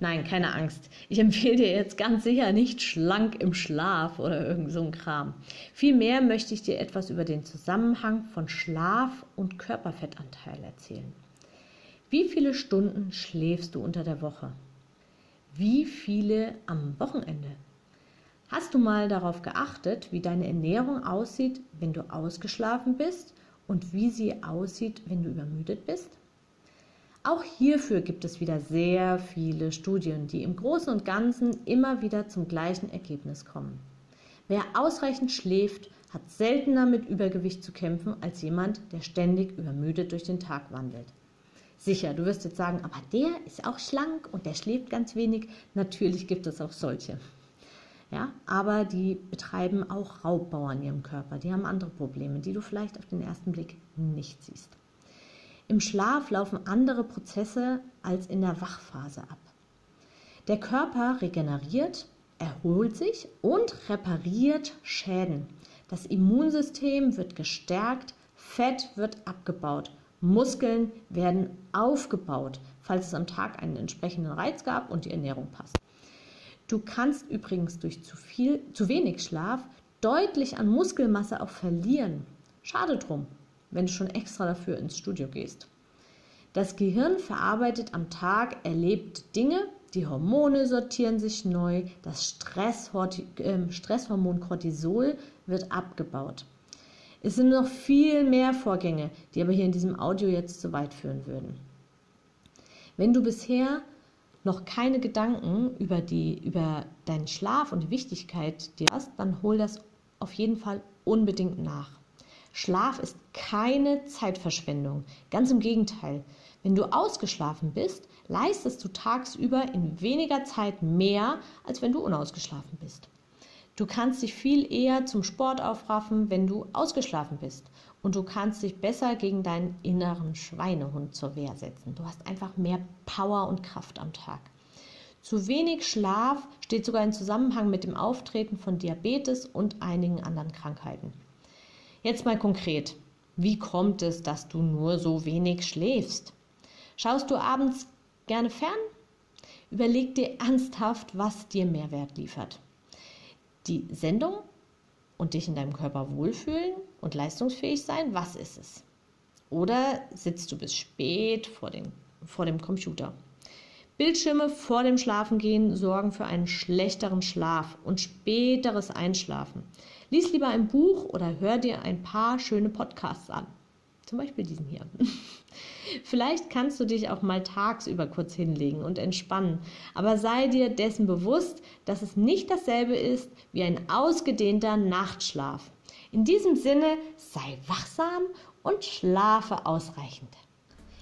Nein, keine Angst. Ich empfehle dir jetzt ganz sicher nicht schlank im Schlaf oder irgend so ein Kram. Vielmehr möchte ich dir etwas über den Zusammenhang von Schlaf und Körperfettanteil erzählen. Wie viele Stunden schläfst du unter der Woche? Wie viele am Wochenende? Hast du mal darauf geachtet, wie deine Ernährung aussieht, wenn du ausgeschlafen bist und wie sie aussieht, wenn du übermüdet bist? Auch hierfür gibt es wieder sehr viele Studien, die im Großen und Ganzen immer wieder zum gleichen Ergebnis kommen. Wer ausreichend schläft, hat seltener mit Übergewicht zu kämpfen als jemand, der ständig übermüdet durch den Tag wandelt. Sicher, du wirst jetzt sagen, aber der ist auch schlank und der schläft ganz wenig. Natürlich gibt es auch solche. Ja, aber die betreiben auch Raubbau an ihrem Körper. Die haben andere Probleme, die du vielleicht auf den ersten Blick nicht siehst. Im Schlaf laufen andere Prozesse als in der Wachphase ab. Der Körper regeneriert, erholt sich und repariert Schäden. Das Immunsystem wird gestärkt, Fett wird abgebaut, Muskeln werden aufgebaut, falls es am Tag einen entsprechenden Reiz gab und die Ernährung passt. Du kannst übrigens durch zu viel, zu wenig Schlaf deutlich an Muskelmasse auch verlieren. Schade drum wenn du schon extra dafür ins Studio gehst. Das Gehirn verarbeitet am Tag erlebte Dinge, die Hormone sortieren sich neu, das ähm, Stresshormon Cortisol wird abgebaut. Es sind noch viel mehr Vorgänge, die aber hier in diesem Audio jetzt zu weit führen würden. Wenn du bisher noch keine Gedanken über, die, über deinen Schlaf und die Wichtigkeit dir hast, dann hol das auf jeden Fall unbedingt nach. Schlaf ist keine Zeitverschwendung. Ganz im Gegenteil. Wenn du ausgeschlafen bist, leistest du tagsüber in weniger Zeit mehr, als wenn du unausgeschlafen bist. Du kannst dich viel eher zum Sport aufraffen, wenn du ausgeschlafen bist. Und du kannst dich besser gegen deinen inneren Schweinehund zur Wehr setzen. Du hast einfach mehr Power und Kraft am Tag. Zu wenig Schlaf steht sogar in Zusammenhang mit dem Auftreten von Diabetes und einigen anderen Krankheiten. Jetzt mal konkret. Wie kommt es, dass du nur so wenig schläfst? Schaust du abends gerne fern? Überleg dir ernsthaft, was dir Mehrwert liefert. Die Sendung und dich in deinem Körper wohlfühlen und leistungsfähig sein, was ist es? Oder sitzt du bis spät vor, den, vor dem Computer? Bildschirme vor dem Schlafengehen sorgen für einen schlechteren Schlaf und späteres Einschlafen. Lies lieber ein Buch oder hör dir ein paar schöne Podcasts an. Zum Beispiel diesen hier. Vielleicht kannst du dich auch mal tagsüber kurz hinlegen und entspannen, aber sei dir dessen bewusst, dass es nicht dasselbe ist wie ein ausgedehnter Nachtschlaf. In diesem Sinne sei wachsam und schlafe ausreichend.